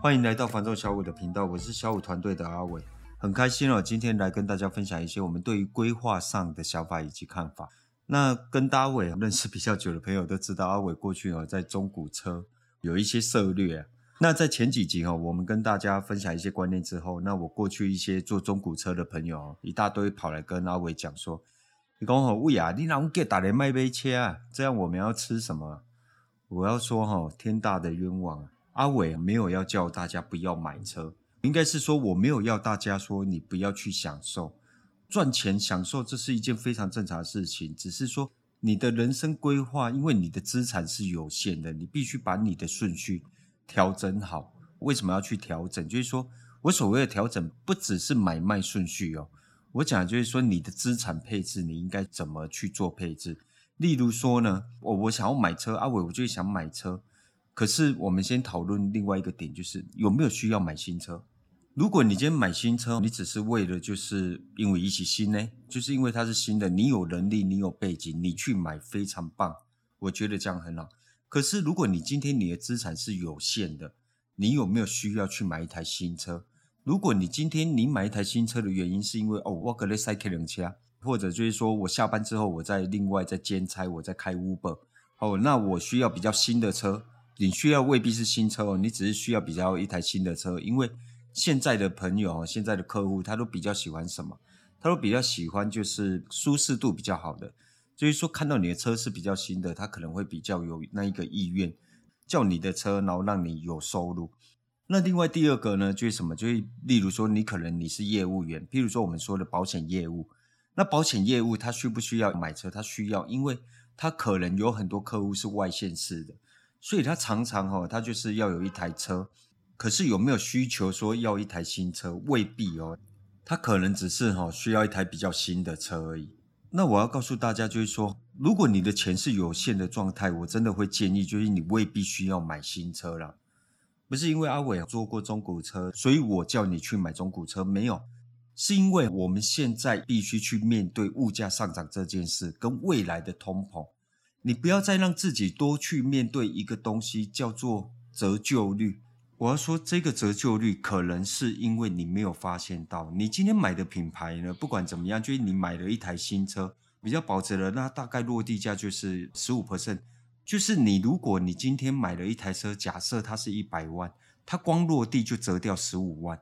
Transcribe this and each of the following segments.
欢迎来到房仲小五的频道，我是小五团队的阿伟，很开心哦，今天来跟大家分享一些我们对于规划上的想法以及看法。那跟大伟认识比较久的朋友都知道，阿伟过去哦在中古车有一些策略。那在前几集哈，我们跟大家分享一些观念之后，那我过去一些做中古车的朋友哦一大堆跑来跟阿伟讲说：“你讲好，喂啊，你让我给打来卖杯车啊，这样我们要吃什么？”我要说哈，天大的冤枉！阿伟没有要叫大家不要买车，应该是说我没有要大家说你不要去享受赚钱享受，这是一件非常正常的事情。只是说你的人生规划，因为你的资产是有限的，你必须把你的顺序调整好。为什么要去调整？就是说我所谓的调整，不只是买卖顺序哦。我讲就是说你的资产配置，你应该怎么去做配置？例如说呢，我我想要买车，阿伟我就想买车。可是，我们先讨论另外一个点，就是有没有需要买新车？如果你今天买新车，你只是为了就是因为一起新呢，就是因为它是新的，你有能力，你有背景，你去买非常棒，我觉得这样很好。可是，如果你今天你的资产是有限的，你有没有需要去买一台新车？如果你今天你买一台新车的原因是因为哦，我可能塞开两车，或者就是说我下班之后我再另外再兼差，我再开 Uber，哦，那我需要比较新的车。你需要未必是新车哦，你只是需要比较一台新的车，因为现在的朋友、现在的客户，他都比较喜欢什么？他都比较喜欢就是舒适度比较好的，就是说看到你的车是比较新的，他可能会比较有那一个意愿叫你的车，然后让你有收入。那另外第二个呢，就是什么？就是例如说你可能你是业务员，譬如说我们说的保险业务，那保险业务他需不需要买车？他需要，因为他可能有很多客户是外县市的。所以他常常哈，他就是要有一台车，可是有没有需求说要一台新车？未必哦，他可能只是哈需要一台比较新的车而已。那我要告诉大家，就是说，如果你的钱是有限的状态，我真的会建议，就是你未必需要买新车啦。不是因为阿伟坐过中古车，所以我叫你去买中古车，没有，是因为我们现在必须去面对物价上涨这件事，跟未来的通膨。你不要再让自己多去面对一个东西，叫做折旧率。我要说，这个折旧率可能是因为你没有发现到，你今天买的品牌呢，不管怎么样，就是你买了一台新车，比较保值的，那大概落地价就是十五 percent。就是你如果你今天买了一台车，假设它是一百万，它光落地就折掉十五万。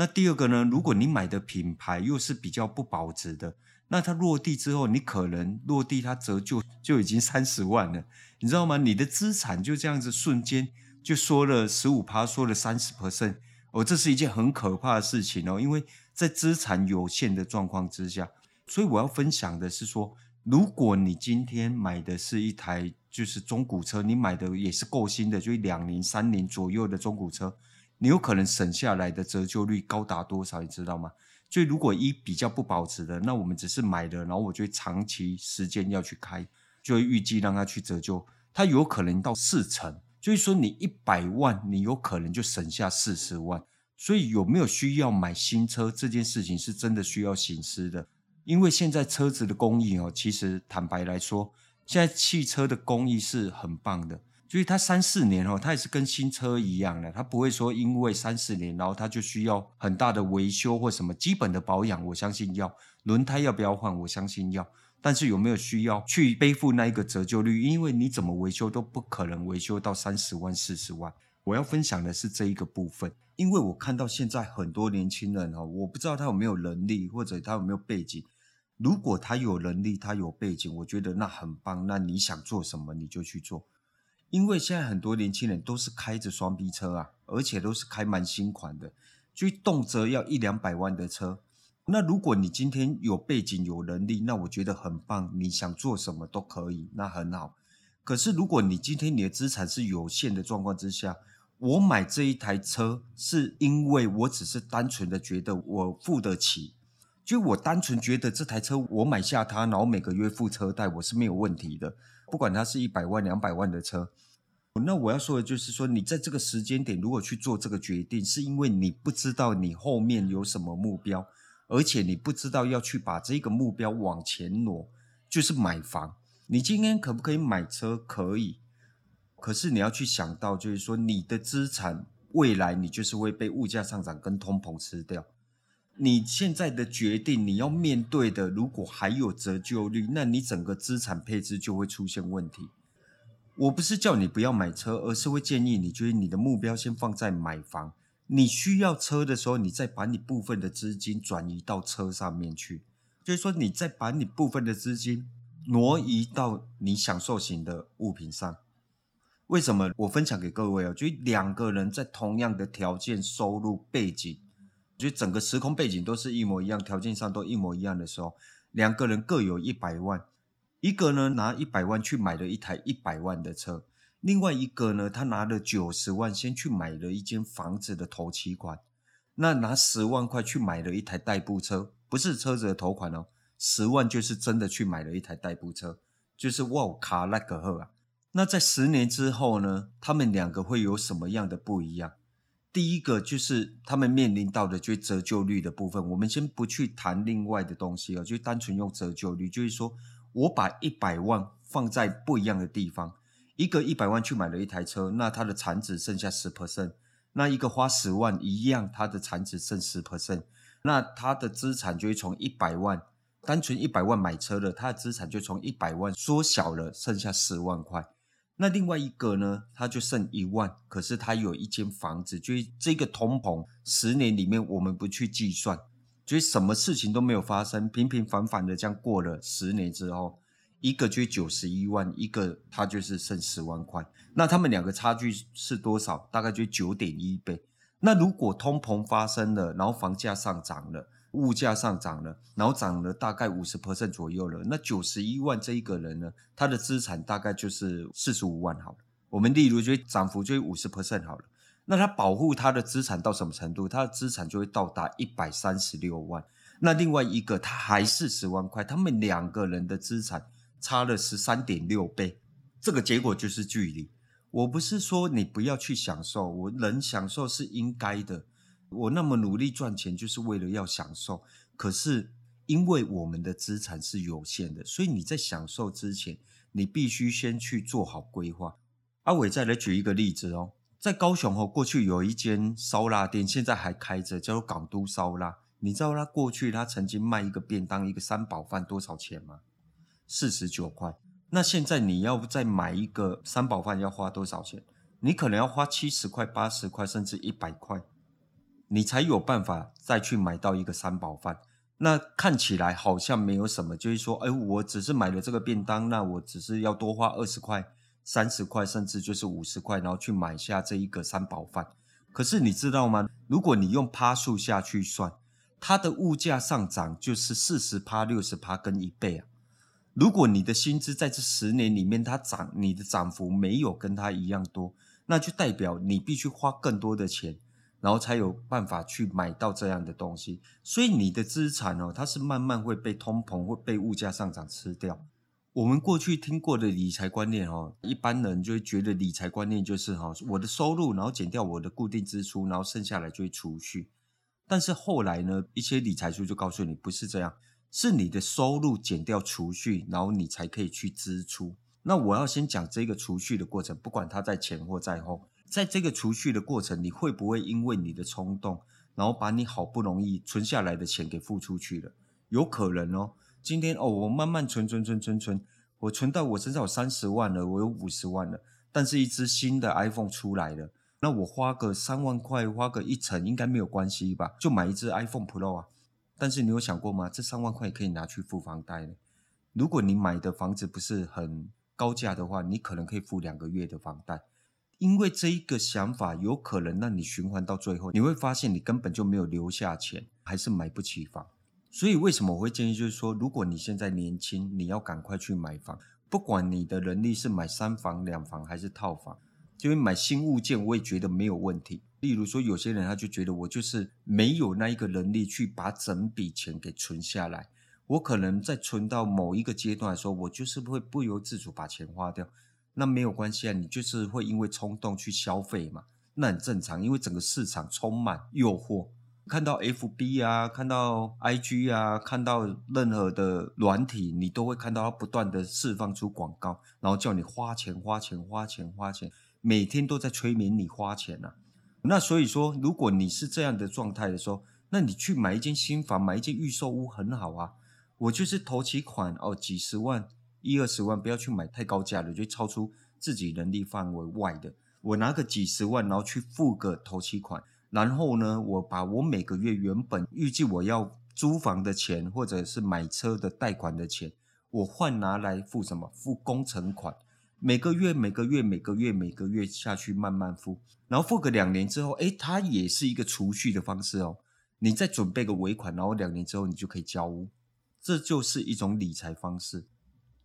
那第二个呢，如果你买的品牌又是比较不保值的。那它落地之后，你可能落地它折旧就已经三十万了，你知道吗？你的资产就这样子瞬间就缩了十五趴，缩了三十 percent，哦，这是一件很可怕的事情哦。因为在资产有限的状况之下，所以我要分享的是说，如果你今天买的是一台就是中古车，你买的也是够新的，就两年、三年左右的中古车，你有可能省下来的折旧率高达多少？你知道吗？所以，如果一比较不保值的，那我们只是买了，然后我就长期时间要去开，就会预计让它去折旧，它有可能到四成。就是说，你一百万，你有可能就省下四十万。所以，有没有需要买新车这件事情，是真的需要省思的。因为现在车子的工艺哦，其实坦白来说，现在汽车的工艺是很棒的。所以它三四年哦，它也是跟新车一样的，它不会说因为三四年，然后它就需要很大的维修或什么基本的保养，我相信要轮胎要不要换，我相信要，但是有没有需要去背负那一个折旧率？因为你怎么维修都不可能维修到三十万四十万。我要分享的是这一个部分，因为我看到现在很多年轻人哦，我不知道他有没有能力或者他有没有背景。如果他有能力，他有背景，我觉得那很棒。那你想做什么，你就去做。因为现在很多年轻人都是开着双 B 车啊，而且都是开蛮新款的，就动辄要一两百万的车。那如果你今天有背景、有能力，那我觉得很棒，你想做什么都可以，那很好。可是如果你今天你的资产是有限的状况之下，我买这一台车是因为我只是单纯的觉得我付得起，就我单纯觉得这台车我买下它，然后每个月付车贷，我是没有问题的。不管它是一百万、两百万的车，那我要说的就是说，你在这个时间点如果去做这个决定，是因为你不知道你后面有什么目标，而且你不知道要去把这个目标往前挪，就是买房。你今天可不可以买车？可以。可是你要去想到，就是说你的资产未来你就是会被物价上涨跟通膨吃掉。你现在的决定，你要面对的，如果还有折旧率，那你整个资产配置就会出现问题。我不是叫你不要买车，而是会建议你，就是你的目标先放在买房。你需要车的时候，你再把你部分的资金转移到车上面去，就是说，你再把你部分的资金挪移到你享受型的物品上。为什么？我分享给各位哦，就两个人在同样的条件、收入背景，就整个时空背景都是一模一样，条件上都一模一样的时候，两个人各有一百万，一个呢拿一百万去买了一台一百万的车。另外一个呢，他拿了九十万，先去买了一间房子的头期款，那拿十万块去买了一台代步车，不是车子的头款哦，十万就是真的去买了一台代步车，就是哇卡那个赫啊。那在十年之后呢，他们两个会有什么样的不一样？第一个就是他们面临到的就是折旧率的部分，我们先不去谈另外的东西哦，就单纯用折旧率，就是说我把一百万放在不一样的地方。一个一百万去买了一台车，那它的产值剩下十 percent。那一个花十万一样，它的产值剩十 percent。那它的资产就会从一百万，单纯一百万买车了，它的资产就从一百万缩小了，剩下十万块。那另外一个呢，他就剩一万，可是他有一间房子，就是这个通膨十年里面我们不去计算，就是什么事情都没有发生，平平凡凡的这样过了十年之后。一个就九十一万，一个他就是剩十万块，那他们两个差距是多少？大概就九点一倍。那如果通膨发生了，然后房价上涨了，物价上涨了，然后涨了大概五十 percent 左右了，那九十一万这一个人呢，他的资产大概就是四十五万好了。我们例如就涨幅就五十 percent 好了，那他保护他的资产到什么程度？他的资产就会到达一百三十六万。那另外一个他还是十万块，他们两个人的资产。差了十三点六倍，这个结果就是距离。我不是说你不要去享受，我能享受是应该的。我那么努力赚钱，就是为了要享受。可是因为我们的资产是有限的，所以你在享受之前，你必须先去做好规划。阿伟再来举一个例子哦，在高雄哦，过去有一间烧腊店，现在还开着，叫做港都烧腊。你知道他过去他曾经卖一个便当，一个三宝饭多少钱吗？四十九块，那现在你要再买一个三宝饭要花多少钱？你可能要花七十块、八十块，甚至一百块，你才有办法再去买到一个三宝饭。那看起来好像没有什么，就是说，哎，我只是买了这个便当，那我只是要多花二十块、三十块，甚至就是五十块，然后去买下这一个三宝饭。可是你知道吗？如果你用趴数下去算，它的物价上涨就是四十趴、六十趴跟一倍啊。如果你的薪资在这十年里面它涨，你的涨幅没有跟它一样多，那就代表你必须花更多的钱，然后才有办法去买到这样的东西。所以你的资产哦，它是慢慢会被通膨、会被物价上涨吃掉。我们过去听过的理财观念哦，一般人就会觉得理财观念就是哈，我的收入然后减掉我的固定支出，然后剩下来就会储蓄。但是后来呢，一些理财书就告诉你不是这样。是你的收入减掉储蓄，然后你才可以去支出。那我要先讲这个储蓄的过程，不管它在前或在后，在这个储蓄的过程，你会不会因为你的冲动，然后把你好不容易存下来的钱给付出去了？有可能哦。今天哦，我慢慢存存存存存，我存到我身上有三十万了，我有五十万了，但是一只新的 iPhone 出来了，那我花个三万块，花个一成应该没有关系吧？就买一只 iPhone Pro 啊。但是你有想过吗？这三万块可以拿去付房贷呢。如果你买的房子不是很高价的话，你可能可以付两个月的房贷。因为这一个想法有可能让你循环到最后，你会发现你根本就没有留下钱，还是买不起房。所以为什么我会建议，就是说，如果你现在年轻，你要赶快去买房，不管你的能力是买三房、两房还是套房。因为买新物件，我也觉得没有问题。例如说，有些人他就觉得我就是没有那一个能力去把整笔钱给存下来。我可能在存到某一个阶段的时候，我就是会不由自主把钱花掉。那没有关系啊，你就是会因为冲动去消费嘛，那很正常。因为整个市场充满诱惑，看到 FB 啊，看到 IG 啊，看到任何的软体，你都会看到它不断的释放出广告，然后叫你花钱、花钱、花钱、花钱，每天都在催眠你花钱啊。那所以说，如果你是这样的状态的时候，那你去买一间新房，买一间预售屋很好啊。我就是头期款哦，几十万、一二十万，不要去买太高价的，就超出自己能力范围外的。我拿个几十万，然后去付个头期款，然后呢，我把我每个月原本预计我要租房的钱，或者是买车的贷款的钱，我换拿来付什么？付工程款。每个月、每个月、每个月、每个月下去慢慢付，然后付个两年之后，诶，它也是一个储蓄的方式哦。你再准备个尾款，然后两年之后你就可以交屋，这就是一种理财方式。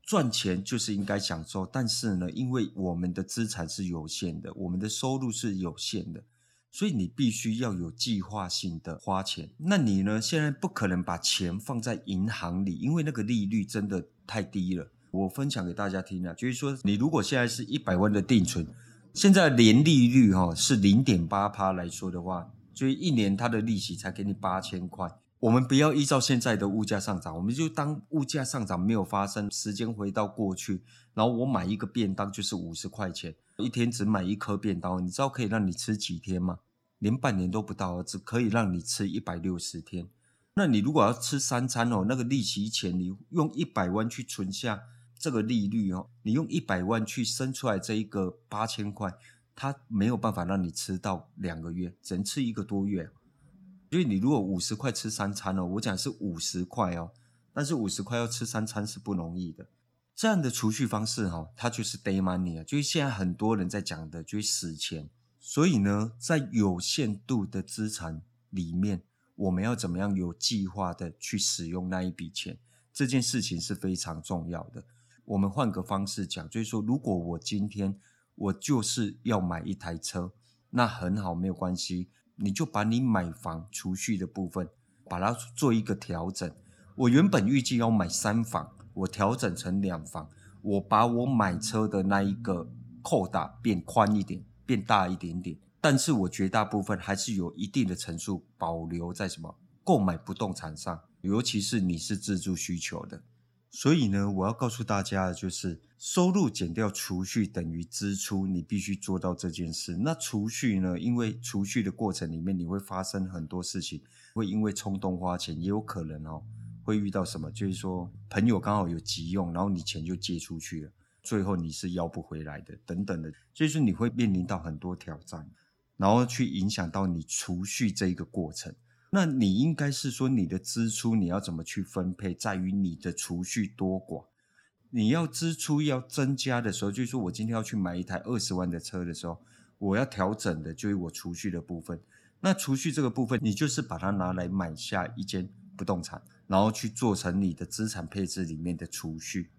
赚钱就是应该享受，但是呢，因为我们的资产是有限的，我们的收入是有限的，所以你必须要有计划性的花钱。那你呢，现在不可能把钱放在银行里，因为那个利率真的太低了。我分享给大家听啊，就是说，你如果现在是一百万的定存，现在年利率哈是零点八趴来说的话，所以一年它的利息才给你八千块。我们不要依照现在的物价上涨，我们就当物价上涨没有发生，时间回到过去，然后我买一个便当就是五十块钱，一天只买一颗便当，你知道可以让你吃几天吗？连半年都不到，只可以让你吃一百六十天。那你如果要吃三餐哦，那个利息钱你用一百万去存下。这个利率哦，你用一百万去生出来这一个八千块，它没有办法让你吃到两个月，只能吃一个多月。因为你如果五十块吃三餐哦，我讲是五十块哦，但是五十块要吃三餐是不容易的。这样的储蓄方式哈，它就是 day money 啊，就是现在很多人在讲的，就是死钱。所以呢，在有限度的资产里面，我们要怎么样有计划的去使用那一笔钱，这件事情是非常重要的。我们换个方式讲，就是说，如果我今天我就是要买一台车，那很好，没有关系，你就把你买房储蓄的部分，把它做一个调整。我原本预计要买三房，我调整成两房，我把我买车的那一个扣打变宽一点，变大一点点，但是我绝大部分还是有一定的成数保留在什么购买不动产上，尤其是你是自住需求的。所以呢，我要告诉大家的就是，收入减掉储蓄等于支出，你必须做到这件事。那储蓄呢？因为储蓄的过程里面，你会发生很多事情，会因为冲动花钱，也有可能哦，会遇到什么，就是说朋友刚好有急用，然后你钱就借出去了，最后你是要不回来的，等等的，所以说你会面临到很多挑战，然后去影响到你储蓄这一个过程。那你应该是说，你的支出你要怎么去分配，在于你的储蓄多寡。你要支出要增加的时候，就是说我今天要去买一台二十万的车的时候，我要调整的就是我储蓄的部分。那储蓄这个部分，你就是把它拿来买下一间不动产，然后去做成你的资产配置里面的储蓄。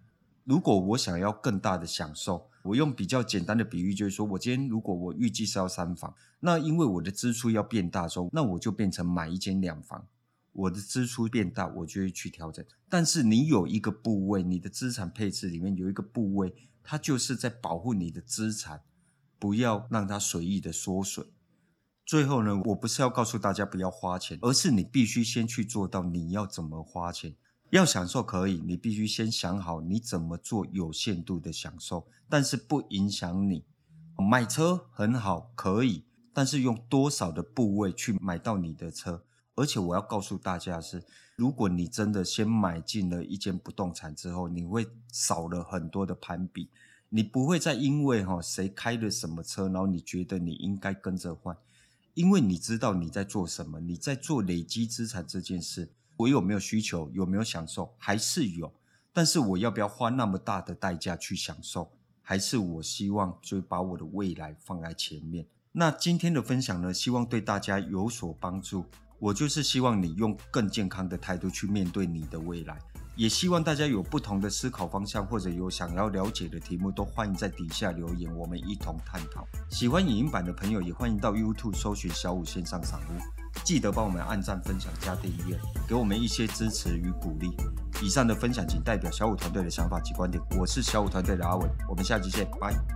如果我想要更大的享受，我用比较简单的比喻，就是说我今天如果我预计是要三房，那因为我的支出要变大的时候，那我就变成买一间两房。我的支出变大，我就会去调整。但是你有一个部位，你的资产配置里面有一个部位，它就是在保护你的资产，不要让它随意的缩水。最后呢，我不是要告诉大家不要花钱，而是你必须先去做到你要怎么花钱。要享受可以，你必须先想好你怎么做有限度的享受，但是不影响你。买车很好，可以，但是用多少的部位去买到你的车？而且我要告诉大家是，如果你真的先买进了一间不动产之后，你会少了很多的攀比，你不会再因为哈谁开了什么车，然后你觉得你应该跟着换，因为你知道你在做什么，你在做累积资产这件事。我有没有需求？有没有享受？还是有，但是我要不要花那么大的代价去享受？还是我希望就把我的未来放在前面？那今天的分享呢，希望对大家有所帮助。我就是希望你用更健康的态度去面对你的未来。也希望大家有不同的思考方向，或者有想要了解的题目，都欢迎在底下留言，我们一同探讨。喜欢影音版的朋友，也欢迎到 YouTube 搜寻小武线上赏屋，记得帮我们按赞、分享、加订阅，给我们一些支持与鼓励。以上的分享仅代表小五团队的想法及观点，我是小五团队的阿伟，我们下期见，拜。